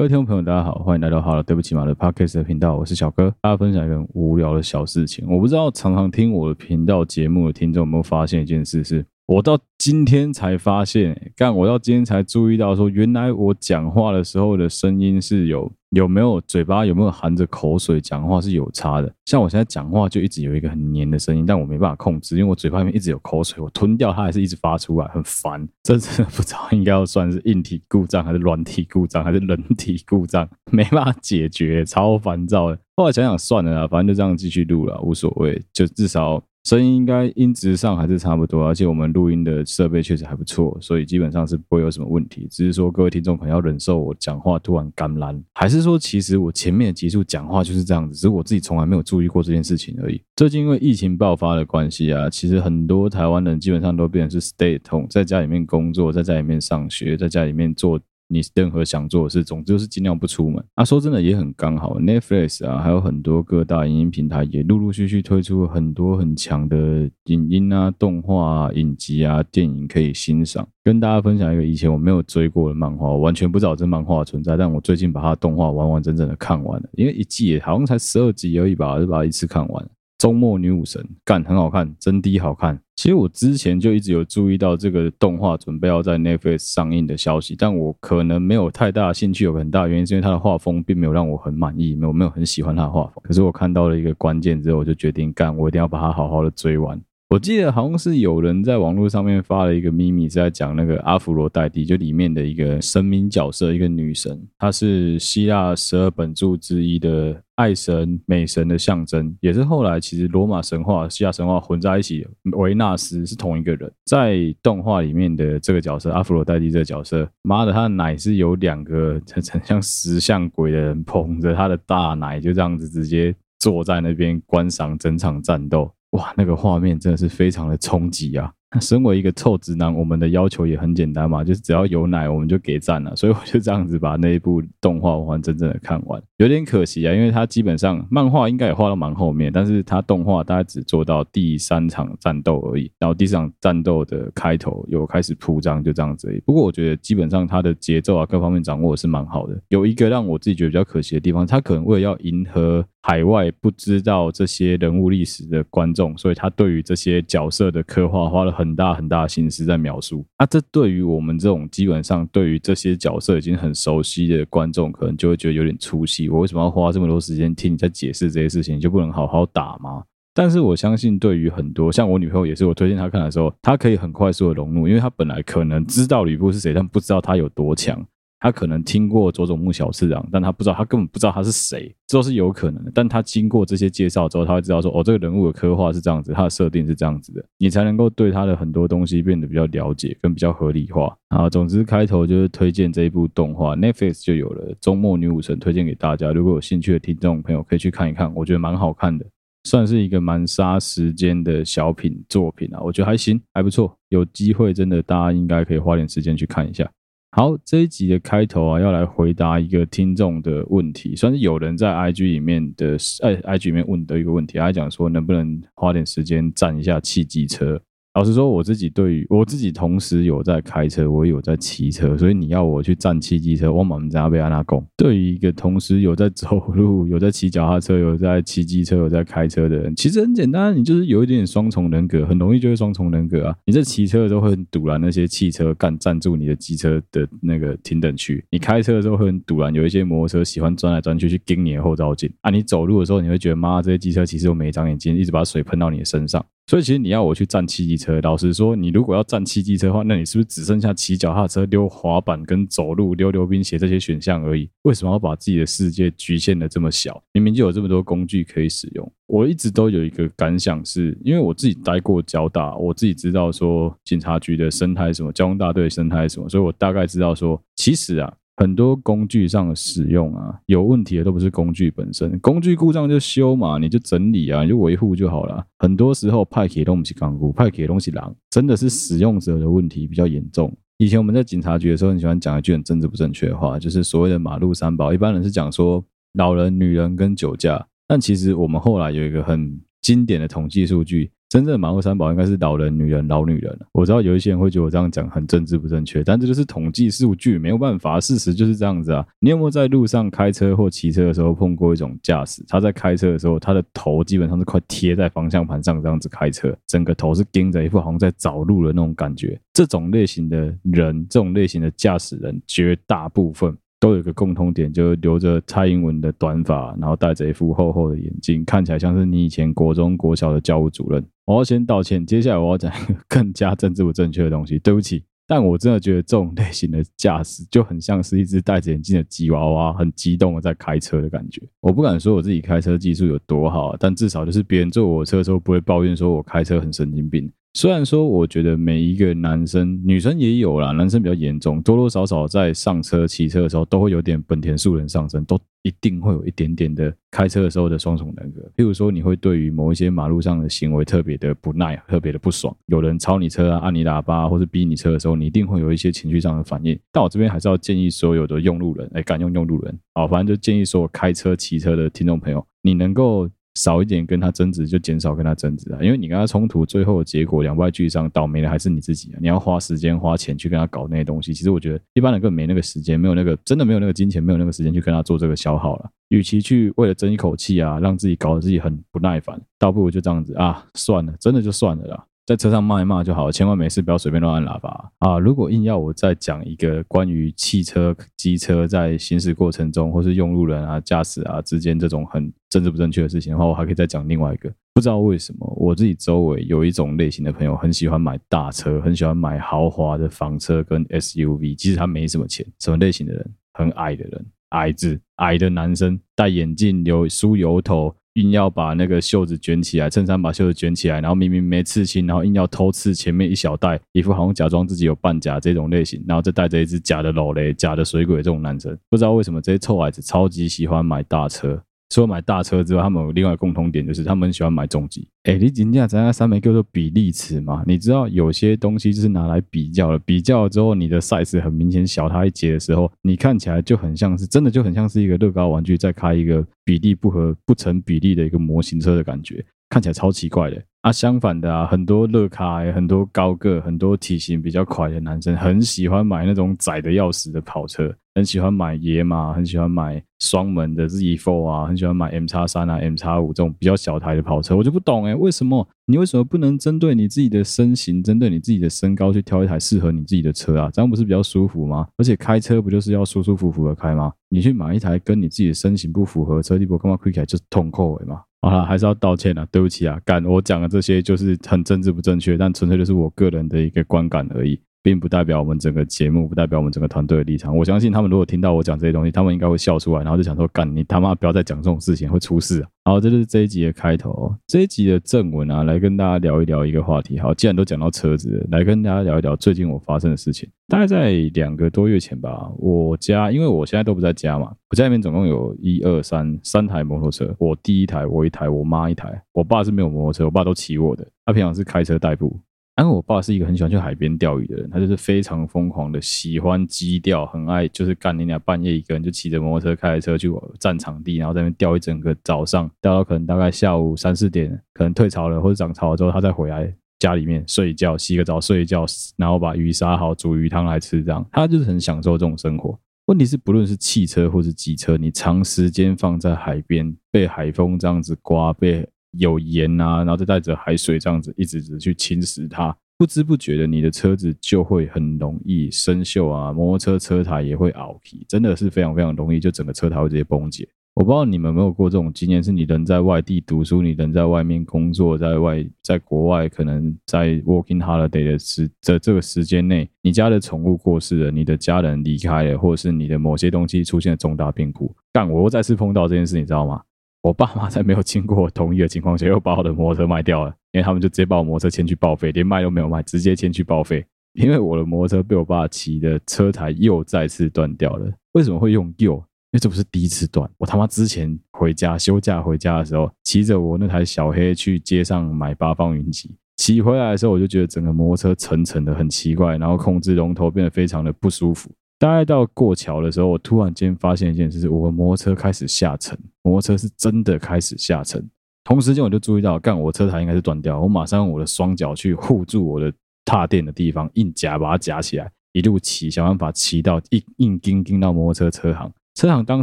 各位听众朋友，大家好，欢迎来到好了，对不起马的 Podcast 的频道，我是小哥，大家分享一个无聊的小事情。我不知道常常听我的频道节目的听众有没有发现一件事是。我到今天才发现，干，我到今天才注意到，说原来我讲话的时候的声音是有有没有嘴巴有没有含着口水讲话是有差的。像我现在讲话就一直有一个很黏的声音，但我没办法控制，因为我嘴巴里面一直有口水，我吞掉它还是一直发出来，很烦。这 真的不知道应该要算是硬体故障还是软体故障还是人体故障，没办法解决，超烦躁的。后来想想算了啦，反正就这样继续录了，无所谓，就至少。声音应该音质上还是差不多，而且我们录音的设备确实还不错，所以基本上是不会有什么问题。只是说各位听众可能要忍受我讲话突然干烂，还是说其实我前面的集数讲话就是这样子，只是我自己从来没有注意过这件事情而已。最近因为疫情爆发的关系啊，其实很多台湾人基本上都变成是 stay at home，在家里面工作，在家里面上学，在家里面做。你任何想做的事，总之就是尽量不出门。啊，说真的也很刚好，Netflix 啊，还有很多各大影音平台也陆陆续续推出很多很强的影音啊、动画啊、影集啊、电影可以欣赏。跟大家分享一个以前我没有追过的漫画，我完全不知道这漫画存在，但我最近把它动画完完整整的看完了，因为一季也好像才十二集而已吧，就把它一次看完。周末女武神干很好看，真的好看。其实我之前就一直有注意到这个动画准备要在 Netflix 上映的消息，但我可能没有太大兴趣。有很大原因是因为它的画风并没有让我很满意，没有没有很喜欢它的画风。可是我看到了一个关键之后，我就决定干，我一定要把它好好的追完。我记得好像是有人在网络上面发了一个秘密，是在讲那个阿芙罗黛蒂，就里面的一个神明角色，一个女神，她是希腊十二本柱之一的爱神、美神的象征，也是后来其实罗马神话、希腊神话混在一起，维纳斯是同一个人。在动画里面的这个角色阿芙罗黛蒂这个角色，妈的，她的奶是有两个很像石像鬼的人捧着她的大奶，就这样子直接坐在那边观赏整场战斗。哇，那个画面真的是非常的冲击啊！身为一个臭直男，我们的要求也很简单嘛，就是只要有奶我们就给赞了。所以我就这样子把那一部动画完完整整的看完，有点可惜啊，因为它基本上漫画应该也画到蛮后面，但是它动画大概只做到第三场战斗而已。然后第四场战斗的开头有开始铺张，就这样子而已。不过我觉得基本上它的节奏啊各方面掌握是蛮好的。有一个让我自己觉得比较可惜的地方，它可能为了要迎合海外不知道这些人物历史的观众，所以他对于这些角色的刻画花了很大很大的心思在描述。那这对于我们这种基本上对于这些角色已经很熟悉的观众，可能就会觉得有点出戏。我为什么要花这么多时间听你在解释这些事情？你就不能好好打吗？但是我相信，对于很多像我女朋友也是，我推荐她看的时候，她可以很快速的融入，因为她本来可能知道吕布是谁，但不知道他有多强。他可能听过佐佐木小次郎，但他不知道，他根本不知道他是谁，这都是有可能的。但他经过这些介绍之后，他会知道说，哦，这个人物的刻画是这样子，他的设定是这样子的，你才能够对他的很多东西变得比较了解，跟比较合理化。啊，总之开头就是推荐这一部动画，Netflix 就有了《周末女武神》，推荐给大家。如果有兴趣的听众朋友可以去看一看，我觉得蛮好看的，算是一个蛮杀时间的小品作品啊，我觉得还行，还不错。有机会真的大家应该可以花点时间去看一下。好，这一集的开头啊，要来回答一个听众的问题，算是有人在 IG 里面的，哎，IG 里面问的一个问题，他讲说能不能花点时间站一下汽机车。老实说，我自己对于我自己同时有在开车，我有在骑车，所以你要我去站汽机车，我满家被安娜拱。对于一个同时有在走路、有在骑脚踏车、有在骑机车、有在开车的人，其实很简单，你就是有一点点双重人格，很容易就会双重人格啊。你在骑车的时候会很赌烂那些汽车干占住你的机车的那个停等区，你开车的时候会很赌烂，有一些摩托车喜欢钻来钻去去盯你的后照镜啊。你走路的时候你会觉得妈，这些机车其实都没长眼睛，一直把水喷到你的身上。所以其实你要我去站汽机车，老实说，你如果要站汽机车的话，那你是不是只剩下骑脚踏车、溜滑板跟走路、溜溜冰鞋这些选项而已？为什么要把自己的世界局限得这么小？明明就有这么多工具可以使用。我一直都有一个感想是，因为我自己待过交大，我自己知道说警察局的生态什么，交通大队生态什么，所以我大概知道说，其实啊。很多工具上的使用啊，有问题的都不是工具本身，工具故障就修嘛，你就整理啊，你就维护就好了。很多时候派给东西钢骨，派铁东西狼，真的是使用者的问题比较严重。以前我们在警察局的时候，很喜欢讲一句很政治不正确的话，就是所谓的马路三宝，一般人是讲说老人、女人跟酒驾，但其实我们后来有一个很经典的统计数据。真正的马路三宝应该是老人、女人、老女人。我知道有一些人会觉得我这样讲很政治不正确，但这就是统计数据，没有办法，事实就是这样子啊。你有没有在路上开车或骑车的时候碰过一种驾驶？他在开车的时候，他的头基本上是快贴在方向盘上，这样子开车，整个头是盯着一副好像在找路的那种感觉。这种类型的人，这种类型的驾驶人，绝大部分。都有一个共通点，就是留着蔡英文的短发，然后戴着一副厚厚的眼镜，看起来像是你以前国中、国小的教务主任。我要先道歉，接下来我要讲一个更加政治不正确的东西，对不起。但我真的觉得这种类型的驾驶就很像是一只戴着眼镜的吉娃娃，很激动的在开车的感觉。我不敢说我自己开车技术有多好，但至少就是别人坐我车的时候不会抱怨说我开车很神经病。虽然说，我觉得每一个男生、女生也有啦，男生比较严重，多多少少在上车、骑车的时候，都会有点本田素人上身，都一定会有一点点的开车的时候的双重人格。譬如说，你会对于某一些马路上的行为特别的不耐，特别的不爽，有人超你车啊、按你喇叭或是逼你车的时候，你一定会有一些情绪上的反应。但我这边还是要建议所有的用路人，哎，敢用用路人，好，反正就建议所有开车、骑车的听众朋友，你能够。少一点跟他争执，就减少跟他争执啊！因为你跟他冲突，最后的结果两败俱伤，倒霉的还是你自己啊！你要花时间花钱去跟他搞那些东西，其实我觉得一般人根本没那个时间，没有那个真的没有那个金钱，没有那个时间去跟他做这个消耗了。与其去为了争一口气啊，让自己搞得自己很不耐烦，倒不如就这样子啊，算了，真的就算了啦。在车上骂一骂就好了，千万没事不要随便乱按喇叭啊！如果硬要我再讲一个关于汽车、机车在行驶过程中，或是用路人啊、驾驶啊之间这种很政治不正确的事情的话，我还可以再讲另外一个。不知道为什么，我自己周围有一种类型的朋友，很喜欢买大车，很喜欢买豪华的房车跟 SUV，即使他没什么钱。什么类型的人？很矮的人，矮子，矮的男生，戴眼镜，有梳油头。硬要把那个袖子卷起来，衬衫把袖子卷起来，然后明明没刺青，然后硬要偷刺前面一小袋，一副好像假装自己有半甲这种类型，然后再带着一只假的老雷、假的水鬼这种男生，不知道为什么这些臭孩子超级喜欢买大车。除了买大车之外，他们有另外共同点，就是他们喜欢买重机。哎，你今天在那上面叫做比例尺嘛？你知道有些东西就是拿来比较的，比较了之后你的 size 很明显小它一截的时候，你看起来就很像是真的，就很像是一个乐高玩具在开一个比例不合、不成比例的一个模型车的感觉，看起来超奇怪的。啊，相反的啊，很多乐咖，很多高个、很多体型比较快的男生，很喜欢买那种窄的要死的跑车。很喜欢买野马，很喜欢买双门的 Z4 啊，很喜欢买 M 叉三啊、M 叉五这种比较小台的跑车，我就不懂哎，为什么你为什么不能针对你自己的身形，针对你自己的身高去挑一台适合你自己的车啊？这样不是比较舒服吗？而且开车不就是要舒舒服服的开吗？你去买一台跟你自己的身形不符合的车，你不干嘛开起来就是痛苦的嘛？好了，还是要道歉啊，对不起啊，干我讲的这些就是很政治不正确，但纯粹就是我个人的一个观感而已。并不代表我们整个节目，不代表我们整个团队的立场。我相信他们如果听到我讲这些东西，他们应该会笑出来，然后就想说：“干你他妈不要再讲这种事情，会出事啊！”好，这就是这一集的开头。这一集的正文啊，来跟大家聊一聊一个话题。好，既然都讲到车子了，来跟大家聊一聊最近我发生的事情。大概在两个多月前吧，我家因为我现在都不在家嘛，我家里面总共有一二三三台摩托车。我第一台，我一台，我妈一台。我爸是没有摩托车，我爸都骑我的。他平常是开车代步。因为我爸是一个很喜欢去海边钓鱼的人，他就是非常疯狂的喜欢矶钓，很爱就是干你俩半夜一个人就骑着摩托车开着车去占场地，然后在那边钓一整个早上，钓到可能大概下午三四点，可能退潮了或者涨潮了之后，他再回来家里面睡一觉，洗个澡睡一觉，然后把鱼杀好煮鱼汤来吃，这样他就是很享受这种生活。问题是不论是汽车或是机车，你长时间放在海边，被海风这样子刮，被有盐啊，然后再带着海水这样子一直直去侵蚀它，不知不觉的，你的车子就会很容易生锈啊。摩托车车台也会凹皮，真的是非常非常容易，就整个车台会直接崩解。我不知道你们有没有过这种经验，是你人在外地读书，你人在外面工作，在外在国外，可能在 working holiday 的时在这个时间内，你家的宠物过世了，你的家人离开了，或者是你的某些东西出现了重大变故。但我又再次碰到这件事，你知道吗？我爸妈在没有经过我同意的情况下，又把我的摩托车卖掉了，因为他们就直接把我摩托车牵去报废，连卖都没有卖，直接牵去报废。因为我的摩托车被我爸骑的车台又再次断掉了。为什么会用又？因为这不是第一次断。我他妈之前回家休假回家的时候，骑着我那台小黑去街上买八方云集，骑回来的时候，我就觉得整个摩托车沉沉的很奇怪，然后控制龙头变得非常的不舒服。大概到过桥的时候，我突然间发现一件事：我的摩托车开始下沉，摩托车是真的开始下沉。同时间我就注意到，干我车台应该是断掉，我马上用我的双脚去护住我的踏垫的地方，硬夹把它夹起来，一路骑，想办法骑到硬硬钉钉到摩托车车行。车行当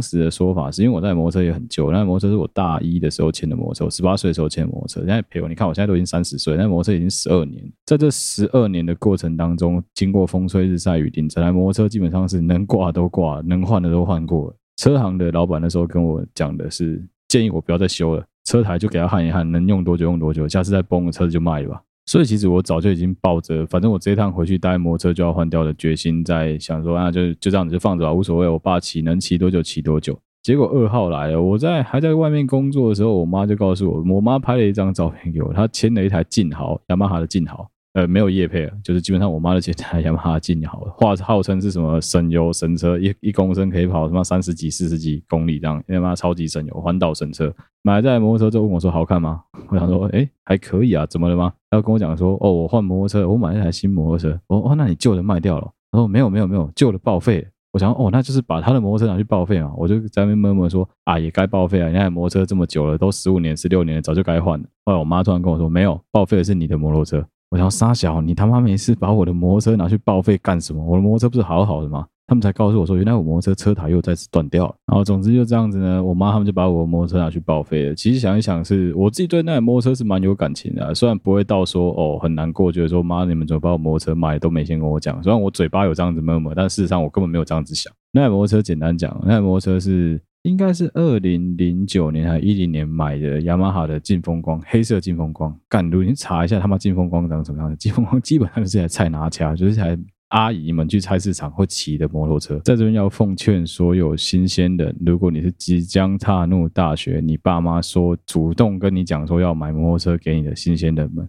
时的说法是因为我在摩托车也很旧，那摩托车是我大一的时候签的摩托车，我十八岁的时候签的摩托车，现在陪我。你看我现在都已经三十岁，那摩托车已经十二年，在这十二年的过程当中，经过风吹日晒雨淋，这台摩托车基本上是能挂都挂，能换的都换过。车行的老板那时候跟我讲的是，建议我不要再修了，车台就给他焊一焊，能用多久用多久，下次再崩了车子就卖了吧。所以其实我早就已经抱着，反正我这一趟回去带摩托车就要换掉的决心，在想说啊，就就这样子就放着吧，无所谓，我爸骑能骑多久骑多久。结果二号来了，我在还在外面工作的时候，我妈就告诉我，我妈拍了一张照片给我，她牵了一台劲豪，雅马哈的劲豪。呃，没有业配了，就是基本上我妈的这台雅马哈劲豪，话号称是什么省油神车，一一公升可以跑什么三十几、四十几公里这样，雅马哈超级省油，环岛神车。买这台摩托车之后问我说好看吗？我想说，哎，还可以啊，怎么了吗？他跟我讲说，哦，我换摩托车，我买了一台新摩托车。哦哦，那你旧的卖掉了？他说没有没有没有，旧的报废。我想，哦，那就是把他的摩托车拿去报废嘛。我就在那边默默说，啊，也该报废啊，你那台摩托车这么久了，都十五年、十六年了，早就该换了。后来我妈突然跟我说，没有，报废的是你的摩托车。我想杀小，你他妈没事把我的摩托车拿去报废干什么？我的摩托车不是好好的吗？他们才告诉我说，原来我摩托车车台又再次断掉了。然后总之就这样子呢，我妈他们就把我的摩托车拿去报废了。其实想一想是，我自己对那台摩托车是蛮有感情的，虽然不会到说哦很难过，觉得说妈你们怎么把我摩托车卖都没先跟我讲。虽然我嘴巴有这样子闷闷，但事实上我根本没有这样子想。那台摩托车简单讲，那台摩托车是。应该是二零零九年还是一零年买的雅马哈的劲风光，黑色劲风光。敢，如你查一下他妈劲风光长什么样子？劲风光基本上就是台菜拿掐，就是台阿姨们去菜市场会骑的摩托车。在这边要奉劝所有新鲜人，如果你是即将踏入大学，你爸妈说主动跟你讲说要买摩托车给你的新鲜人们，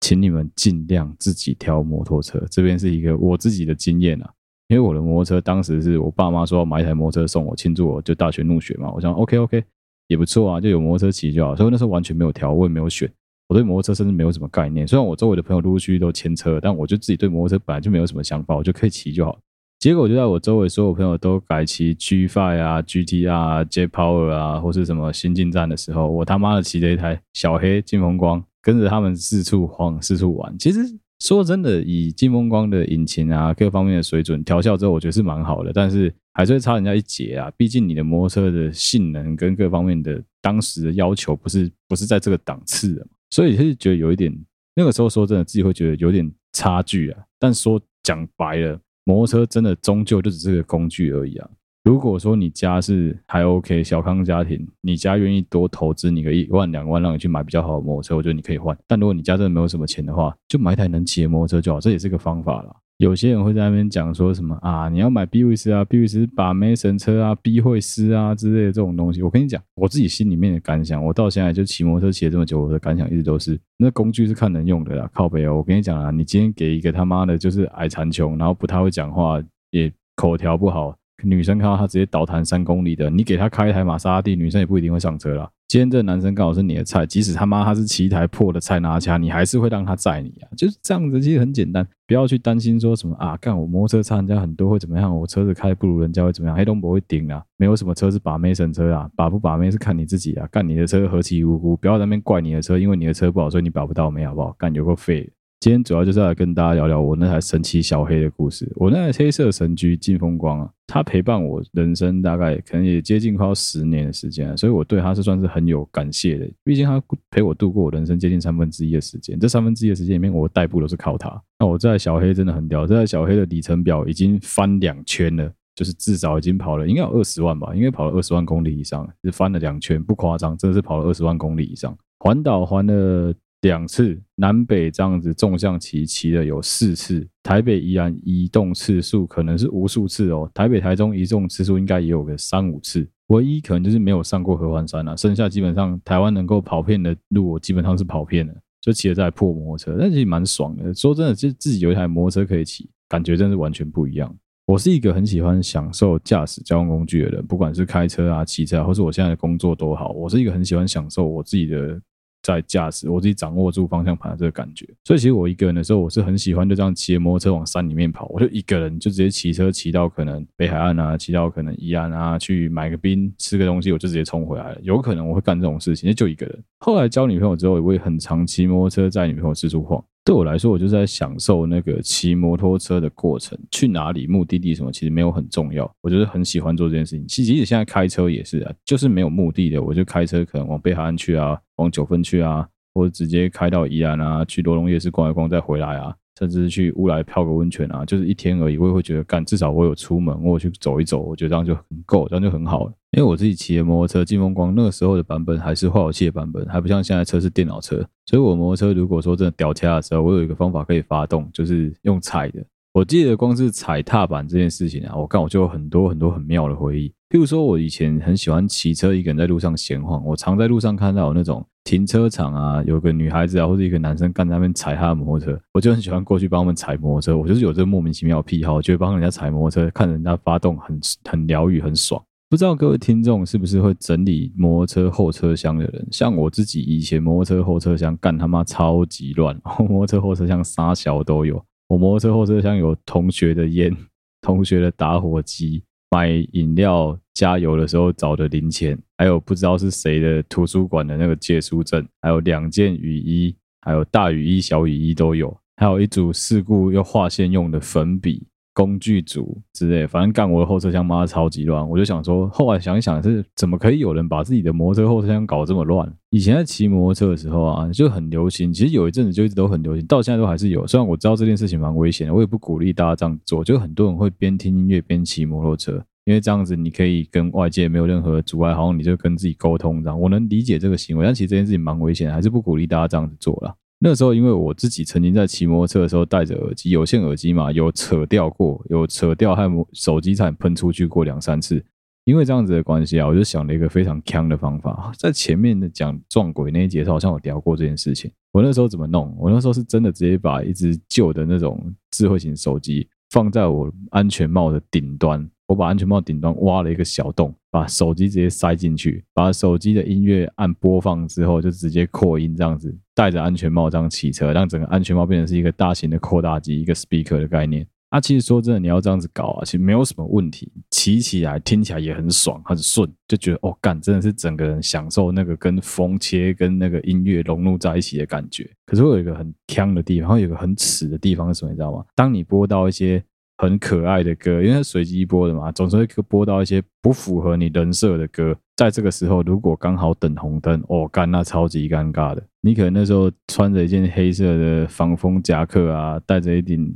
请你们尽量自己挑摩托车。这边是一个我自己的经验啊。因为我的摩托车当时是我爸妈说要买一台摩托车送我庆祝我就大学入学嘛，我想 OK OK 也不错啊，就有摩托车骑就好，所以那时候完全没有挑，我也没有选，我对摩托车甚至没有什么概念。虽然我周围的朋友陆陆续续都牵车，但我就自己对摩托车本来就没有什么想法，我就可以骑就好。结果就在我周围所有朋友都改骑 G Five 啊、GTR 啊、J Power 啊，或是什么新进站的时候，我他妈的骑着一台小黑金风光，跟着他们四处晃、四处玩。其实。说真的，以金风光的引擎啊，各方面的水准调校之后，我觉得是蛮好的，但是还是会差人家一截啊。毕竟你的摩托车的性能跟各方面的当时的要求不是不是在这个档次的，所以是觉得有一点，那个时候说真的，自己会觉得有点差距啊。但说讲白了，摩托车真的终究就只是个工具而已啊。如果说你家是还 OK 小康家庭，你家愿意多投资你个一万两万，让你去买比较好的摩托车，我觉得你可以换。但如果你家真的没有什么钱的话，就买一台能骑的摩托车就好，这也是个方法啦。有些人会在那边讲说什么啊，你要买 B 威斯啊，B 威斯把妹神车啊，B 会斯啊之类的这种东西。我跟你讲，我自己心里面的感想，我到现在就骑摩托车骑了这么久，我的感想一直都是，那工具是看人用的啦。靠北哦，我跟你讲啊，你今天给一个他妈的就是矮残穷，然后不太会讲话，也口条不好。女生看到他直接倒弹三公里的，你给他开一台玛莎拉蒂，女生也不一定会上车啦。今天这男生刚好是你的菜，即使他妈他是骑一台破的菜拿枪，你还是会让他载你啊，就是这样子。其实很简单，不要去担心说什么啊，干我摩托车差人家很多会怎么样，我车子开不如人家会怎么样，黑东博会顶啊，没有什么车是把妹神车啊，把不把妹是看你自己啊，干你的车何其无辜，不要在那边怪你的车，因为你的车不好，所以你把不到妹好不好？干有个废。今天主要就是来跟大家聊聊我那台神奇小黑的故事。我那台黑色神驹劲风光啊，它陪伴我人生大概可能也接近快要十年的时间，所以我对它是算是很有感谢的。毕竟它陪我度过我人生接近三分之一的时间，这三分之一的时间里面，我代步都是靠它。那我这小黑真的很屌，这台小黑的里程表已经翻两圈了，就是至少已经跑了应该有二十万吧，应该跑了二十万公里以上，是翻了两圈，不夸张，真的是跑了二十万公里以上，环岛环了。两次南北这样子纵向骑骑了有四次，台北宜兰移动次数可能是无数次哦，台北台中移动次数应该也有个三五次，唯一可能就是没有上过合欢山了，剩下基本上台湾能够跑遍的路我基本上是跑遍了，就骑了在破摩托车，但其实蛮爽的。说真的，就自己有一台摩托车可以骑，感觉真是完全不一样。我是一个很喜欢享受驾驶交通工具的人，不管是开车啊、骑车，或是我现在的工作都好，我是一个很喜欢享受我自己的。在驾驶，我自己掌握住方向盘的这个感觉。所以其实我一个人的时候，我是很喜欢就这样骑着摩托车往山里面跑。我就一个人就直接骑车骑到可能北海岸啊，骑到可能宜安啊，去买个冰吃个东西，我就直接冲回来了。有可能我会干这种事情，就一个人。后来交女朋友之后，我也很常骑摩托车载女朋友四处晃。对我来说，我就是在享受那个骑摩托车的过程。去哪里、目的地什么，其实没有很重要。我就是很喜欢做这件事情。其实，即使现在开车也是啊，就是没有目的的，我就开车可能往北海岸去啊，往九份去啊，或者直接开到宜兰啊，去罗龙夜市逛一逛再回来啊，甚至去乌来泡个温泉啊，就是一天而已。我也会觉得干，至少我有出门，我去走一走，我觉得这样就很够，这样就很好了。因为我自己骑的摩托车，劲风光那个时候的版本还是化油器的版本，还不像现在车是电脑车，所以我摩托车如果说真的掉卡的时候，我有一个方法可以发动，就是用踩的。我记得光是踩踏板这件事情啊，我看我就有很多很多很妙的回忆。譬如说，我以前很喜欢骑车一个人在路上闲晃，我常在路上看到有那种停车场啊，有个女孩子啊或者一个男生干在那边踩他的摩托车，我就很喜欢过去帮他们踩摩托车。我就是有这莫名其妙的癖好，觉得帮人家踩摩托车，看人家发动很很疗愈，很爽。不知道各位听众是不是会整理摩托车后车厢的人？像我自己以前摩托车后车厢干他妈超级乱，摩托车后车厢啥小都有。我摩托车后车厢有同学的烟、同学的打火机、买饮料、加油的时候找的零钱，还有不知道是谁的图书馆的那个借书证，还有两件雨衣，还有大雨衣、小雨衣都有，还有一组事故又划线用的粉笔。工具组之类，反正干我的后车厢妈超级乱，我就想说，后来想一想是怎么可以有人把自己的摩托车后车厢搞这么乱？以前在骑摩托车的时候啊，就很流行，其实有一阵子就一直都很流行，到现在都还是有。虽然我知道这件事情蛮危险的，我也不鼓励大家这样做。就很多人会边听音乐边骑摩托车，因为这样子你可以跟外界没有任何阻碍，好像你就跟自己沟通这样。我能理解这个行为，但其实这件事情蛮危险，还是不鼓励大家这样子做啦。那时候，因为我自己曾经在骑摩托车的时候戴着耳机，有线耳机嘛，有扯掉过，有扯掉，还有手机才喷出去过两三次。因为这样子的关系啊，我就想了一个非常锵的方法。在前面的讲撞鬼那一节，好像有聊过这件事情。我那时候怎么弄？我那时候是真的直接把一只旧的那种智慧型手机放在我安全帽的顶端。我把安全帽顶端挖了一个小洞，把手机直接塞进去，把手机的音乐按播放之后，就直接扩音，这样子戴着安全帽这样骑车，让整个安全帽变成是一个大型的扩大机，一个 speaker 的概念。啊，其实说真的，你要这样子搞啊，其实没有什么问题，骑起来听起来也很爽，很顺，就觉得哦，干，真的是整个人享受那个跟风切跟那个音乐融入在一起的感觉。可是我有一个很锵的地方，然后有一个很耻的地方是什么，你知道吗？当你播到一些很可爱的歌，因为随机播的嘛，总是会播到一些不符合你人设的歌。在这个时候，如果刚好等红灯，哦，干，那超级尴尬的。你可能那时候穿着一件黑色的防风夹克啊，戴着一顶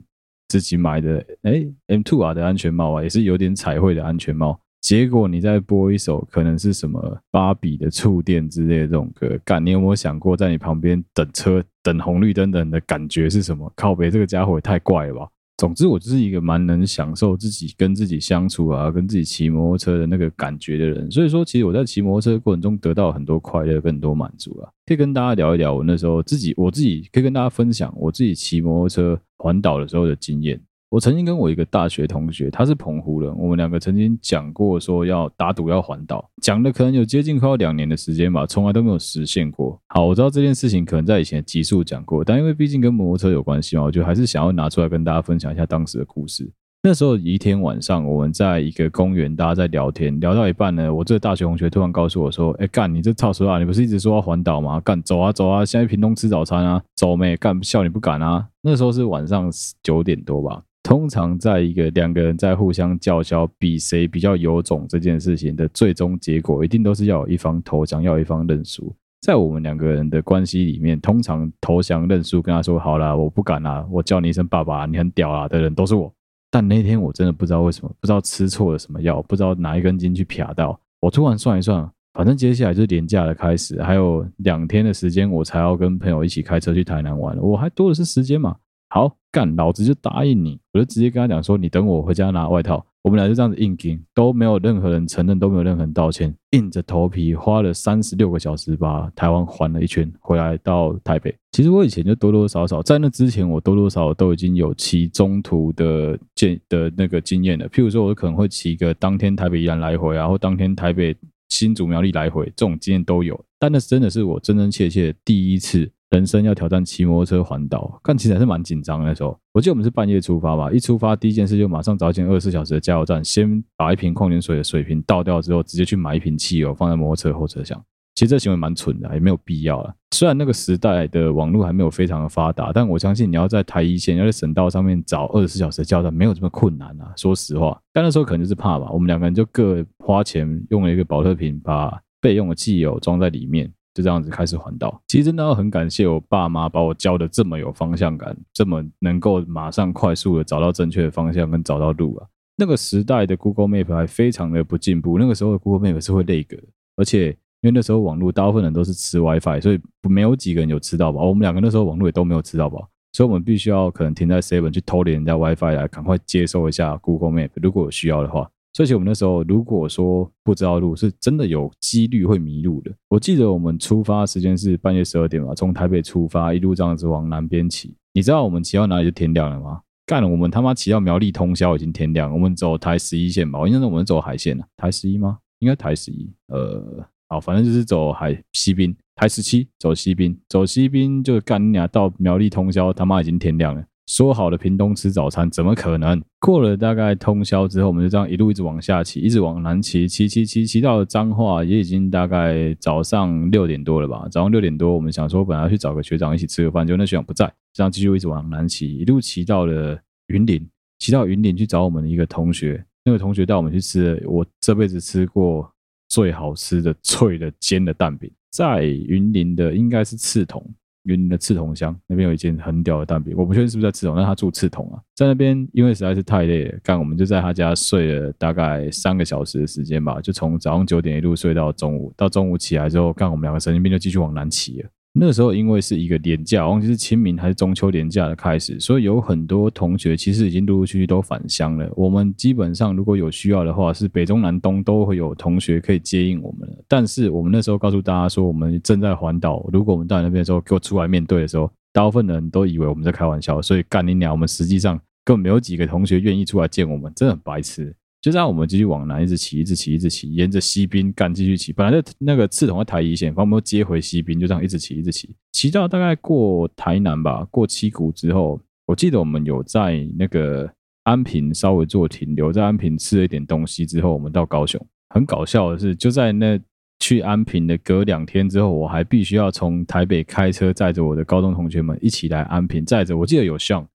自己买的哎 M2R 的安全帽啊，也是有点彩绘的安全帽。结果你再播一首可能是什么芭比的触电之类的这种歌，干，你有没有想过在你旁边等车等红绿灯的人的感觉是什么？靠北，这个家伙也太怪了吧！总之，我就是一个蛮能享受自己跟自己相处啊，跟自己骑摩托车的那个感觉的人。所以说，其实我在骑摩托车过程中得到很多快乐，更多满足啊。可以跟大家聊一聊我那时候自己，我自己可以跟大家分享我自己骑摩托车环岛的时候的经验。我曾经跟我一个大学同学，他是澎湖人，我们两个曾经讲过说要打赌要环岛，讲的可能有接近快要两年的时间吧，从来都没有实现过。好，我知道这件事情可能在以前的集数讲过，但因为毕竟跟摩托车有关系嘛，我觉得还是想要拿出来跟大家分享一下当时的故事。那时候一天晚上，我们在一个公园，大家在聊天，聊到一半呢，我这个大学同学突然告诉我说：“哎，干，你这操说啊，你不是一直说要环岛吗？干，走啊走啊，现在屏东吃早餐啊，走没？干，笑你不敢啊。”那时候是晚上九点多吧。通常在一个两个人在互相叫嚣，比谁比较有种这件事情的最终结果，一定都是要有一方投降，要有一方认输。在我们两个人的关系里面，通常投降认输，跟他说好啦，我不敢啦，我叫你一声爸爸，你很屌啦的人都是我。但那天我真的不知道为什么，不知道吃错了什么药，不知道哪一根筋去撇到，我突然算一算，反正接下来就是连假的开始，还有两天的时间，我才要跟朋友一起开车去台南玩，我还多的是时间嘛。好干，老子就答应你，我就直接跟他讲说，你等我回家拿外套。我们俩就这样子硬拼，都没有任何人承认，都没有任何人道歉，硬着头皮花了三十六个小时把台湾环了一圈，回来到台北。其实我以前就多多少少在那之前，我多多少少都已经有骑中途的见的那个经验了。譬如说，我可能会骑个当天台北宜兰来回啊，或当天台北新竹苗栗来回这种经验都有，但那真的是我真真切切第一次人生要挑战骑摩托车环岛，看起来是蛮紧张的。那时候我记得我们是半夜出发吧，一出发第一件事就马上找一间二十四小时的加油站，先把一瓶矿泉水的水瓶倒掉之后，直接去买一瓶汽油放在摩托车后车厢。其实这行为蛮蠢的，也没有必要了。虽然那个时代的网络还没有非常的发达，但我相信你要在台一线、要在省道上面找二十四小时的加油站，没有这么困难啊。说实话，但那时候可能就是怕吧。我们两个人就各花钱用了一个保特瓶，把备用的汽油装在里面，就这样子开始环岛。其实真的要很感谢我爸妈把我教的这么有方向感，这么能够马上快速的找到正确的方向跟找到路啊。那个时代的 Google Map 还非常的不进步，那个时候的 Google Map 是会内格，而且。因为那时候网络大部分人都是吃 WiFi，所以没有几个人有吃到饱。我们两个那时候网络也都没有吃到饱，所以我们必须要可能停在 Seven 去偷连人家 WiFi 来赶快接收一下 Google Map，如果有需要的话。所以我们那时候如果说不知道路，是真的有几率会迷路的。我记得我们出发时间是半夜十二点吧，从台北出发，一路这样子往南边骑。你知道我们骑到哪里就天亮了吗？干了，我们他妈骑到苗栗通宵已经天亮。我们走台十一线吧，我印象中我们走海线了，台十一吗？应该台十一，呃。好，反正就是走海西滨，台十七走西滨，走西滨就干你俩到苗栗通宵，他妈已经天亮了。说好的屏东吃早餐，怎么可能？过了大概通宵之后，我们就这样一路一直往下骑，一直往南骑，骑骑骑骑到了彰化，也已经大概早上六点多了吧。早上六点多，我们想说本来要去找个学长一起吃个饭，结果那学长不在，这样继续一直往南骑，一路骑到了云林，骑到云林去找我们的一个同学，那个同学带我们去吃了我这辈子吃过。最好吃的脆的煎的蛋饼，在云林的应该是莿桐，云南的赤桐乡那边有一间很屌的蛋饼，我不确定是不是在赤桐，但他住赤桐啊，在那边因为实在是太累了，干我们就在他家睡了大概三个小时的时间吧，就从早上九点一路睡到中午，到中午起来之后，干我们两个神经病就继续往南骑了。那时候因为是一个连假，忘记是清明还是中秋连假的开始，所以有很多同学其实已经陆陆续续都返乡了。我们基本上如果有需要的话，是北中南东都会有同学可以接应我们。但是我们那时候告诉大家说，我们正在环岛，如果我们到那边的时候给我出来面对的时候，大部分人都以为我们在开玩笑，所以干你娘，我们实际上根本没有几个同学愿意出来见我们，真的很白痴。就这样，我们继续往南，一直骑，一直骑，一直骑，沿着西滨干继续骑。本来在那个刺桐在台一线，把我们接回西滨，就这样一直骑，一直骑，骑到大概过台南吧，过七股之后，我记得我们有在那个安平稍微做停留，在安平吃了一点东西之后，我们到高雄。很搞笑的是，就在那去安平的隔两天之后，我还必须要从台北开车载着我的高中同学们一起来安平，载着我记得有像。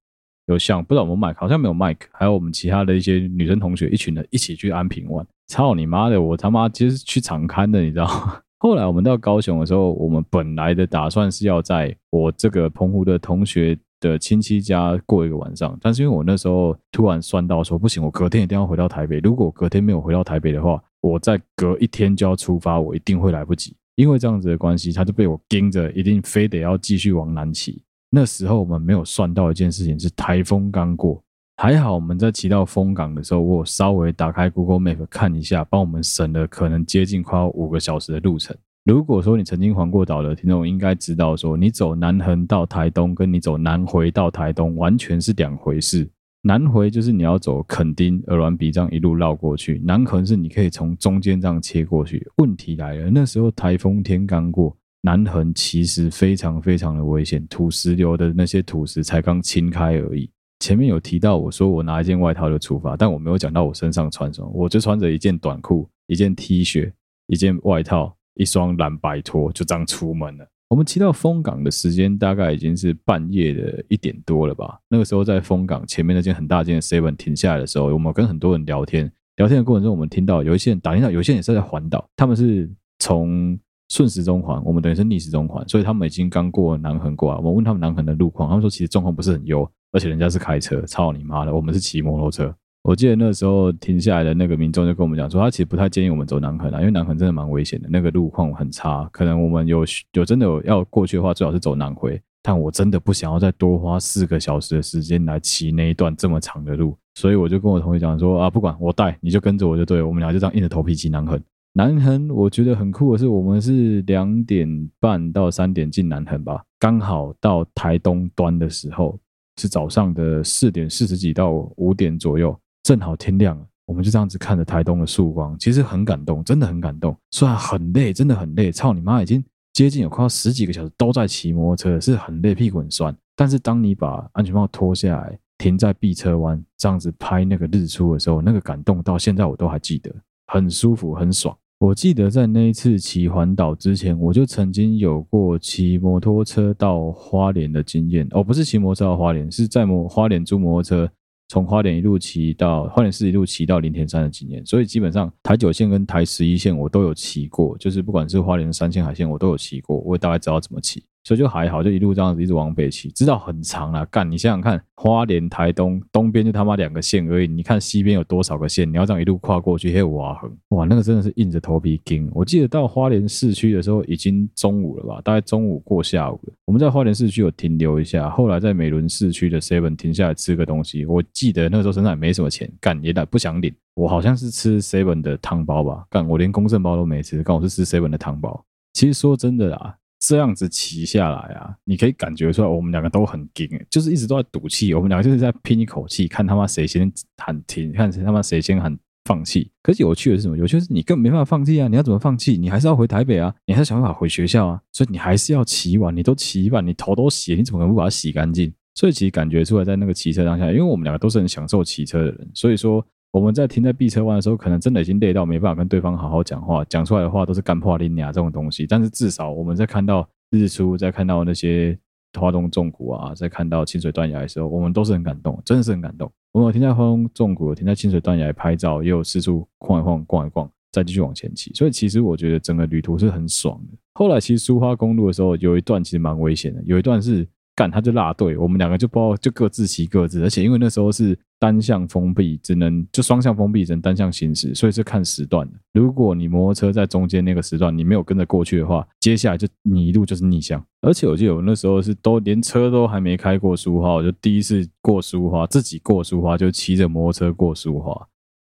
有像不知道有没有麦，好像没有麦克，还有我们其他的一些女生同学，一群人一起去安平玩。操你妈的，我他妈其实去长勘的，你知道？后来我们到高雄的时候，我们本来的打算是要在我这个澎湖的同学的亲戚家过一个晚上，但是因为我那时候突然算到说不行，我隔天一定要回到台北。如果隔天没有回到台北的话，我再隔一天就要出发，我一定会来不及。因为这样子的关系，他就被我盯着，一定非得要继续往南骑。那时候我们没有算到一件事情，是台风刚过，还好我们在骑到枫港的时候，我稍微打开 Google Map 看一下，帮我们省了可能接近快要五个小时的路程。如果说你曾经环过岛的听众，应该知道说，你走南横到台东，跟你走南回到台东完全是两回事。南回就是你要走垦丁、鹅銮鼻这样一路绕过去，南横是你可以从中间这样切过去。问题来了，那时候台风天刚过。南横其实非常非常的危险，土石流的那些土石才刚清开而已。前面有提到我说我拿一件外套就出发，但我没有讲到我身上穿什么，我就穿着一件短裤、一件 T 恤、一件外套、一双蓝白拖，就这样出门了。我们骑到枫港的时间大概已经是半夜的一点多了吧？那个时候在枫港前面那间很大间的 Seven 停下来的时候，我们跟很多人聊天，聊天的过程中，我们听到有一些人打听到，有一些人也是在环岛，他们是从。顺时钟环，我们等于是逆时钟环，所以他们已经刚过南横过来。我们问他们南横的路况，他们说其实状况不是很优，而且人家是开车，操你妈的，我们是骑摩托车。我记得那时候停下来的那个民众就跟我们讲说，他其实不太建议我们走南横啊，因为南横真的蛮危险的，那个路况很差，可能我们有有真的有要过去的话，最好是走南回。但我真的不想要再多花四个小时的时间来骑那一段这么长的路，所以我就跟我同学讲说啊，不管我带，你就跟着我就对了，我们俩就这样硬着头皮骑南横。南横，我觉得很酷的是，我们是两点半到三点进南横吧，刚好到台东端的时候是早上的四点四十几到五点左右，正好天亮了。我们就这样子看着台东的曙光，其实很感动，真的很感动。虽然很累，真的很累，操你妈，已经接近有快要十几个小时都在骑摩托车，是很累，屁股很酸。但是当你把安全帽脱下来，停在 B 车弯，这样子拍那个日出的时候，那个感动到现在我都还记得，很舒服，很爽。我记得在那一次骑环岛之前，我就曾经有过骑摩托车到花莲的经验。哦，不是骑摩托车到花莲，是在摩花莲租摩托车。从花莲一路骑到花莲市，一路骑到林田山的经验，所以基本上台九线跟台十一线我都有骑过，就是不管是花莲山线海线我都有骑过，我也大概知道怎么骑。所以就还好，就一路这样子一直往北骑，知道很长了。干，你想想看，花莲、台东东边就他妈两个县而已，你看西边有多少个县？你要这样一路跨过去，嘿，哇横，哇，那个真的是硬着头皮跟。我记得到花莲市区的时候已经中午了吧，大概中午过下午了。我们在花莲市区有停留一下，后来在美仑市区的 Seven 停下来吃个东西。我记得那个时候身上也没什么钱，干也懒不想领。我好像是吃 Seven 的汤包吧，干我连公正包都没吃，干我是吃 Seven 的汤包。其实说真的啦。这样子骑下来啊，你可以感觉出来，我们两个都很紧，就是一直都在赌气。我们两个就是在拼一口气，看他妈谁先喊停，看谁他妈谁先喊放弃。可是有趣的是什么？有趣的是你根本没办法放弃啊！你要怎么放弃？你还是要回台北啊！你还是想办法回学校啊！所以你还是要骑完，你都骑完，你头都洗，你怎么可能不把它洗干净？所以其实感觉出来，在那个骑车当下，因为我们两个都是很享受骑车的人，所以说。我们在停在 B 车弯的时候，可能真的已经累到没办法跟对方好好讲话，讲出来的话都是干话连牙这种东西。但是至少我们在看到日出，在看到那些花东纵谷啊，在看到清水断崖的时候，我们都是很感动，真的是很感动。我们有停在花东纵谷，停在清水断崖拍照，也有四处晃一晃、逛一逛，再继续往前骑。所以其实我觉得整个旅途是很爽的。后来其实苏花公路的时候，有一段其实蛮危险的，有一段是。干他就落队，我们两个就不知道就各自骑各自，而且因为那时候是单向封闭，只能就双向封闭，只能单向行驶，所以是看时段的。如果你摩托车在中间那个时段，你没有跟着过去的话，接下来就你一路就是逆向。而且我记得我那时候是都连车都还没开过苏花，我就第一次过苏花，自己过苏花就骑着摩托车过苏花，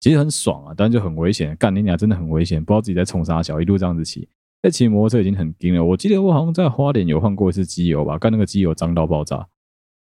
其实很爽啊，但就很危险。干你俩真的很危险，不知道自己在冲啥小，一路这样子骑。在骑摩托车已经很惊了，我记得我好像在花莲有换过一次机油吧，干那个机油脏到爆炸，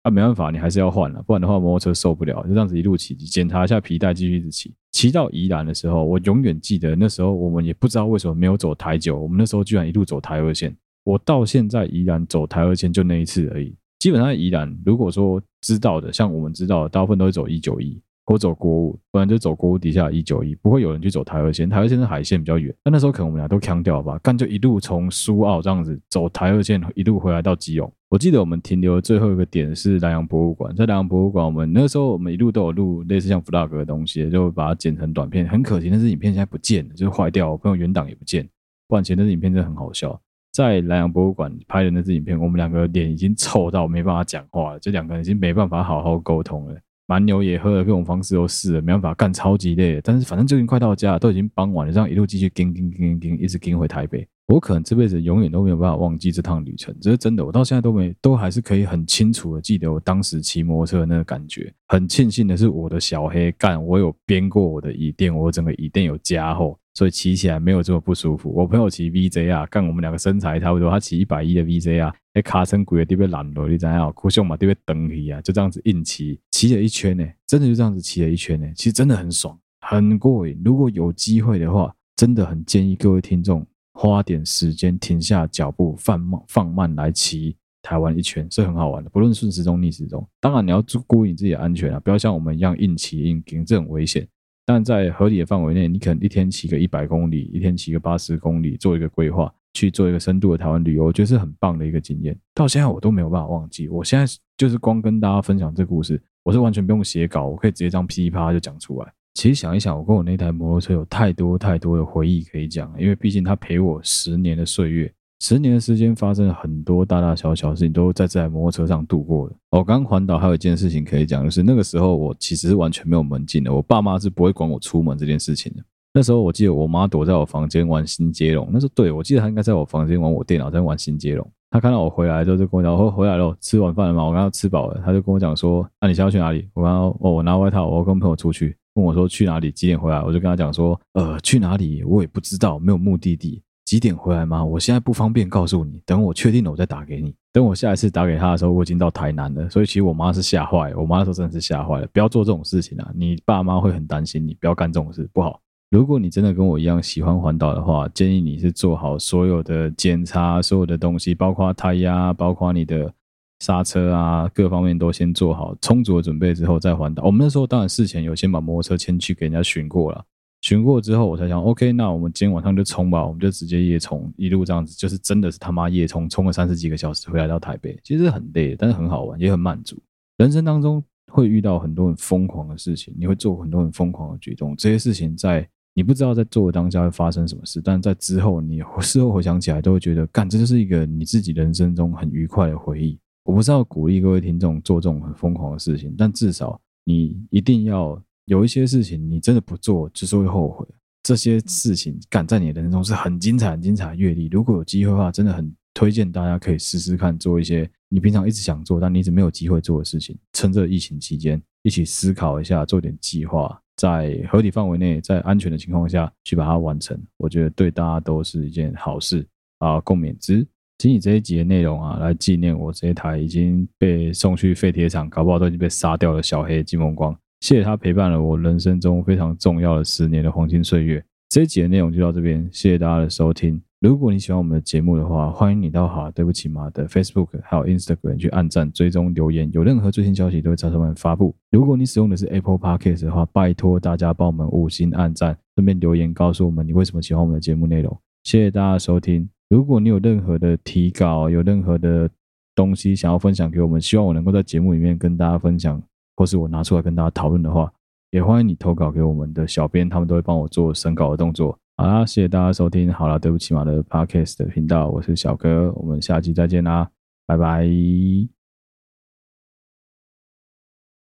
啊，没办法，你还是要换了，不然的话摩托车受不了，就这样子一路骑，检查一下皮带，继续一直骑。骑到宜兰的时候，我永远记得那时候我们也不知道为什么没有走台九，我们那时候居然一路走台二线。我到现在宜兰走台二线就那一次而已，基本上宜兰如果说知道的，像我们知道的，大部分都会走一九一。我走国五，不然就走国五底下一九一，不会有人去走台二线。台二线是海线比较远，但那时候可能我们俩都锵掉吧，干就一路从苏澳这样子走台二线，一路回来到基隆。我记得我们停留的最后一个点是南洋博物馆，在南洋博物馆，我们那个时候我们一路都有录类似像 vlog 的东西，就把它剪成短片。很可惜，那支影片现在不见了，就是坏掉。我朋友原档也不见，不然前那支影片真的很好笑。在南洋博物馆拍的那支影片，我们两个脸已经臭到没办法讲话了，就两个人已经没办法好好沟通了。蛮牛也喝了，各种方式都试了，没办法干，超级累。但是反正最近快到家，都已经傍晚了，这样一路继续跟跟跟跟，一直跟回台北。我可能这辈子永远都没有办法忘记这趟旅程，这是真的。我到现在都没，都还是可以很清楚的记得我当时骑摩托车那个感觉。很庆幸的是，我的小黑干，我有编过我的椅垫，我整个椅垫有加厚。所以骑起来没有这么不舒服。我朋友骑 VJ 啊，干我们两个身材差不多，他骑一百一的 VJ 啊，哎，卡森鬼的特别懒了，你知道？酷炫嘛，特别蹬皮啊，就这样子硬骑，骑了一圈呢，真的就这样子骑了一圈呢，其实真的很爽，很过瘾。如果有机会的话，真的很建议各位听众花点时间停下脚步，放慢放慢来骑台湾一圈，是很好玩的。不论顺时钟逆时钟，当然你要注顾你自己的安全啊，不要像我们一样硬骑硬顶，这很危险。但在合理的范围内，你可能一天骑个一百公里，一天骑个八十公里，做一个规划，去做一个深度的台湾旅游，我觉得是很棒的一个经验。到现在我都没有办法忘记。我现在就是光跟大家分享这故事，我是完全不用写稿，我可以直接这样噼里啪啦就讲出来。其实想一想，我跟我那台摩托车有太多太多的回忆可以讲，因为毕竟它陪我十年的岁月。十年的时间，发生了很多大大小小的事情，都在这台摩托车上度过的。我刚环岛还有一件事情可以讲，就是那个时候我其实是完全没有门禁的，我爸妈是不会管我出门这件事情的。那时候我记得我妈躲在我房间玩新接龙，那时候对，我记得她应该在我房间玩我电脑，在玩新接龙。她看到我回来之后就跟我讲：“我回来了，吃晚饭了吗？”我刚刚吃饱了，她就跟我讲说：“那、你现在要去哪里？”我刚刚哦，我拿外套，我要跟朋友出去。问我说去哪里？几点回来？我就跟他讲说：“呃，去哪里？我也不知道，没有目的地。”几点回来吗？我现在不方便告诉你，等我确定了我再打给你。等我下一次打给他的时候，我已经到台南了。所以其实我妈是吓坏，我妈那时候真的是吓坏了。不要做这种事情啊！你爸妈会很担心你，不要干这种事，不好。如果你真的跟我一样喜欢环岛的话，建议你是做好所有的检查，所有的东西，包括胎压，包括你的刹车啊，各方面都先做好充足的准备之后再环岛。我们那时候当然事前有先把摩托车牵去给人家巡过了。巡过之后，我才想，OK，那我们今天晚上就冲吧，我们就直接夜冲，一路这样子，就是真的是他妈夜冲，冲了三十几个小时回来到台北，其实很累，但是很好玩，也很满足。人生当中会遇到很多很疯狂的事情，你会做很多很疯狂的举动，这些事情在你不知道在做的当下会发生什么事，但在之后你事后回想起来，都会觉得，干，这就是一个你自己人生中很愉快的回忆。我不知道鼓励各位听众做这种很疯狂的事情，但至少你一定要。有一些事情你真的不做，就是会后悔。这些事情干在你的人生中是很精彩、很精彩的阅历。如果有机会的话，真的很推荐大家可以试试看，做一些你平常一直想做但你一直没有机会做的事情。趁这疫情期间，一起思考一下，做点计划，在合理范围内，在安全的情况下去把它完成。我觉得对大家都是一件好事啊！共勉之。仅以这一集的内容啊，来纪念我这一台已经被送去废铁厂，搞不好都已经被杀掉的小黑金风光。谢谢他陪伴了我人生中非常重要的十年的黄金岁月。这一集的内容就到这边，谢谢大家的收听。如果你喜欢我们的节目的话，欢迎你到好对不起马的 Facebook 还有 Instagram 去按赞、追踪、留言，有任何最新消息都会在上面发布。如果你使用的是 Apple Podcast 的话，拜托大家帮我们五星按赞，顺便留言告诉我们你为什么喜欢我们的节目内容。谢谢大家收听。如果你有任何的提稿，有任何的东西想要分享给我们，希望我能够在节目里面跟大家分享。或是我拿出来跟大家讨论的话，也欢迎你投稿给我们的小编，他们都会帮我做审稿的动作。好啦，谢谢大家收听。好啦，对不起嘛的 Podcast 的频道，我是小哥，我们下期再见啦，拜拜。